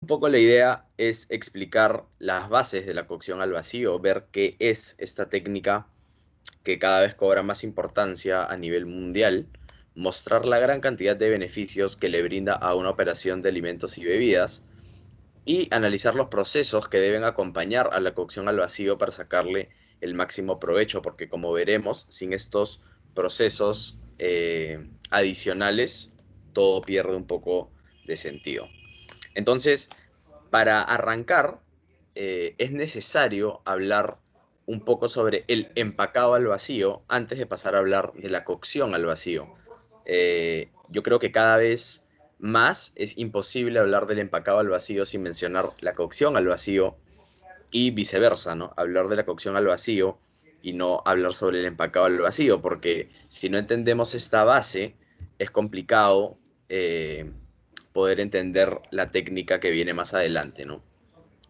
un poco la idea es explicar las bases de la cocción al vacío, ver qué es esta técnica que cada vez cobra más importancia a nivel mundial, mostrar la gran cantidad de beneficios que le brinda a una operación de alimentos y bebidas y analizar los procesos que deben acompañar a la cocción al vacío para sacarle el máximo provecho, porque como veremos, sin estos procesos eh, adicionales, todo pierde un poco de sentido. Entonces, para arrancar, eh, es necesario hablar un poco sobre el empacado al vacío antes de pasar a hablar de la cocción al vacío. Eh, yo creo que cada vez más es imposible hablar del empacado al vacío sin mencionar la cocción al vacío y viceversa, ¿no? Hablar de la cocción al vacío y no hablar sobre el empacado al vacío, porque si no entendemos esta base, es complicado eh, poder entender la técnica que viene más adelante, ¿no?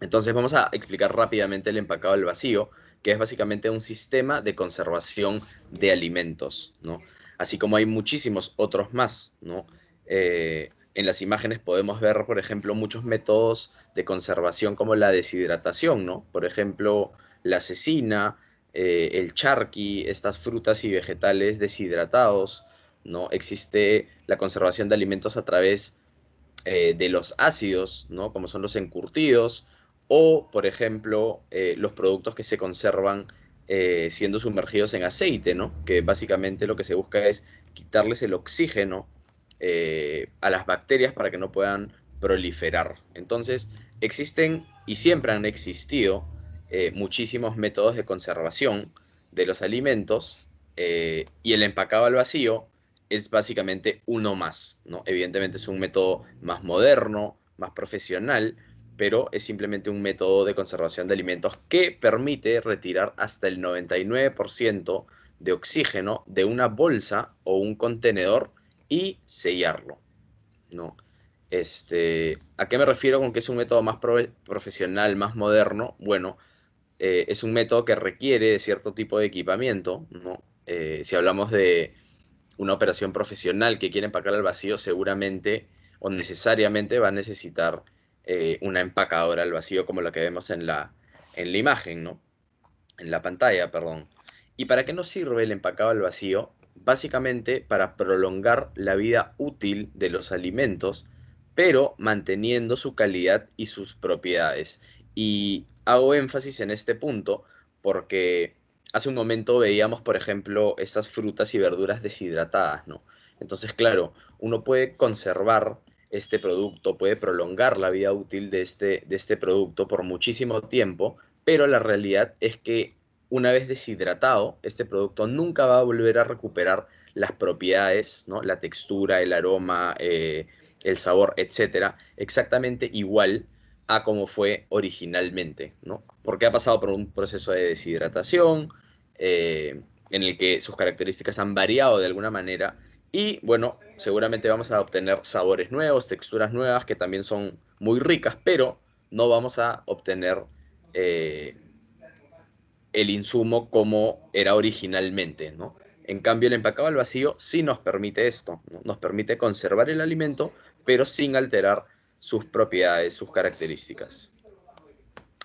Entonces vamos a explicar rápidamente el empacado al vacío, que es básicamente un sistema de conservación de alimentos, ¿no? Así como hay muchísimos otros más, ¿no? Eh, en las imágenes podemos ver, por ejemplo, muchos métodos de conservación como la deshidratación, ¿no? Por ejemplo, la cecina, eh, el charqui, estas frutas y vegetales deshidratados, ¿no? Existe la conservación de alimentos a través eh, de los ácidos, ¿no? Como son los encurtidos, o, por ejemplo, eh, los productos que se conservan siendo sumergidos en aceite, ¿no? Que básicamente lo que se busca es quitarles el oxígeno a las bacterias para que no puedan proliferar. Entonces, existen y siempre han existido eh, muchísimos métodos de conservación de los alimentos eh, y el empacado al vacío es básicamente uno más, ¿no? Evidentemente es un método más moderno, más profesional, pero es simplemente un método de conservación de alimentos que permite retirar hasta el 99% de oxígeno de una bolsa o un contenedor y sellarlo, ¿no? Este, ¿A qué me refiero con que es un método más profesional, más moderno? Bueno, eh, es un método que requiere cierto tipo de equipamiento, ¿no? Eh, si hablamos de una operación profesional que quiere empacar al vacío, seguramente o necesariamente va a necesitar eh, una empacadora al vacío como la que vemos en la, en la imagen, ¿no? En la pantalla, perdón. ¿Y para qué nos sirve el empacado al vacío? Básicamente para prolongar la vida útil de los alimentos, pero manteniendo su calidad y sus propiedades. Y hago énfasis en este punto porque hace un momento veíamos, por ejemplo, estas frutas y verduras deshidratadas, ¿no? Entonces, claro, uno puede conservar este producto, puede prolongar la vida útil de este, de este producto por muchísimo tiempo, pero la realidad es que una vez deshidratado, este producto nunca va a volver a recuperar las propiedades, ¿no? la textura, el aroma, eh, el sabor, etcétera, exactamente igual a como fue originalmente, ¿no? Porque ha pasado por un proceso de deshidratación, eh, en el que sus características han variado de alguna manera y bueno, seguramente vamos a obtener sabores nuevos, texturas nuevas que también son muy ricas, pero no vamos a obtener eh, el insumo como era originalmente, ¿no? En cambio, el empacado al vacío sí nos permite esto, nos permite conservar el alimento, pero sin alterar sus propiedades, sus características.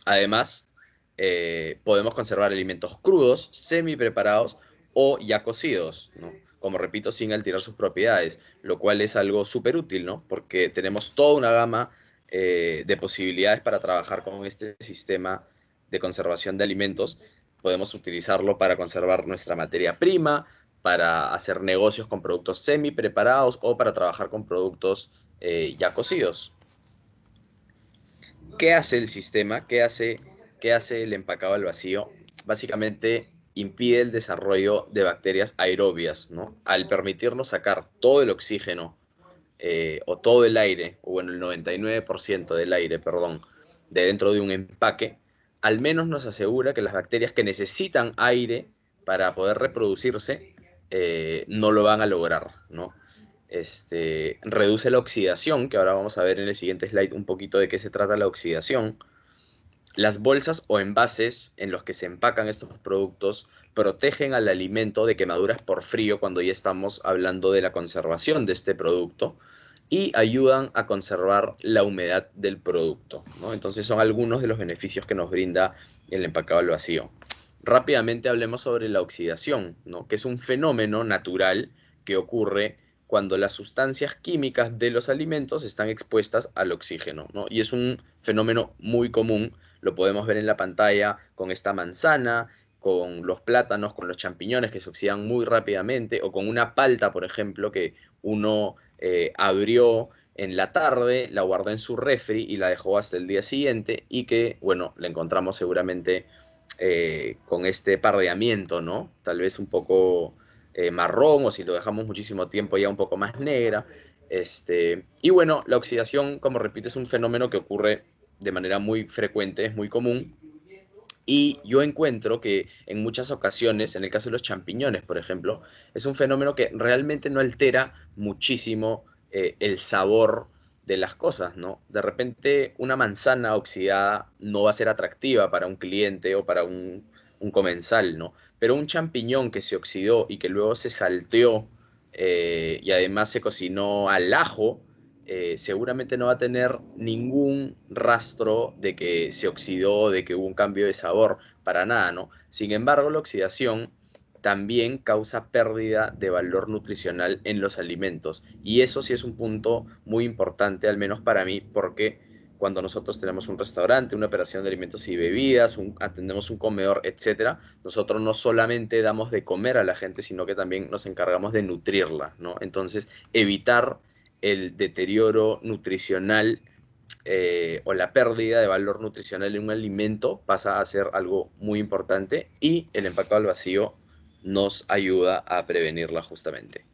Además, eh, podemos conservar alimentos crudos, semi preparados o ya cocidos, como repito, sin alterar sus propiedades, lo cual es algo súper útil, ¿no? porque tenemos toda una gama eh, de posibilidades para trabajar con este sistema de conservación de alimentos. Podemos utilizarlo para conservar nuestra materia prima, para hacer negocios con productos semi preparados o para trabajar con productos eh, ya cocidos. ¿Qué hace el sistema? ¿Qué hace, qué hace el empacado al vacío? Básicamente impide el desarrollo de bacterias aerobias, ¿no? Al permitirnos sacar todo el oxígeno eh, o todo el aire, o bueno, el 99% del aire, perdón, de dentro de un empaque, al menos nos asegura que las bacterias que necesitan aire para poder reproducirse eh, no lo van a lograr, ¿no? Este, reduce la oxidación, que ahora vamos a ver en el siguiente slide un poquito de qué se trata la oxidación. Las bolsas o envases en los que se empacan estos productos protegen al alimento de quemaduras por frío cuando ya estamos hablando de la conservación de este producto. y ayudan a conservar la humedad del producto. Entonces son algunos de los beneficios que nos brinda el empacado al vacío. Rápidamente hablemos sobre la oxidación, que es un fenómeno natural que ocurre cuando las sustancias químicas de los alimentos están expuestas al oxígeno. Y es un fenómeno muy común, lo podemos ver en la pantalla con esta manzana, con los plátanos, con los champiñones que se oxidan muy rápidamente, o con una palta, por ejemplo, que uno eh, abrió en la tarde, la guardó en su refri y la dejó hasta el día siguiente y que, bueno, la encontramos seguramente eh, con este pardeamiento, ¿no? Tal vez un poco eh, marrón o si lo dejamos muchísimo tiempo ya un poco más negra. Este, y bueno, la oxidación, como repito, es un fenómeno que ocurre de manera muy frecuente, es muy común. Y yo encuentro que en muchas ocasiones, en el caso de los champiñones, por ejemplo, es un fenómeno que realmente no altera muchísimo eh, el sabor de las cosas, ¿no? De repente una manzana oxidada no va a ser atractiva para un cliente o para un, un comensal, ¿no? Pero un champiñón que se oxidó y que luego se salteó eh, y además se cocinó al ajo, eh, seguramente no va a tener ningún rastro de que se oxidó, de que hubo un cambio de sabor, para nada, ¿no? Sin embargo, la oxidación también causa pérdida de valor nutricional en los alimentos. Y eso sí es un punto muy importante, al menos para mí, porque cuando nosotros tenemos un restaurante, una operación de alimentos y bebidas, atendemos un comedor, etcétera, nosotros no solamente damos de comer a la gente, sino que también nos encargamos de nutrirla, ¿no? Entonces, evitar el deterioro nutricional eh, o la pérdida de valor nutricional en un alimento pasa a ser algo muy importante y el empacado al vacío nos ayuda a prevenirla justamente.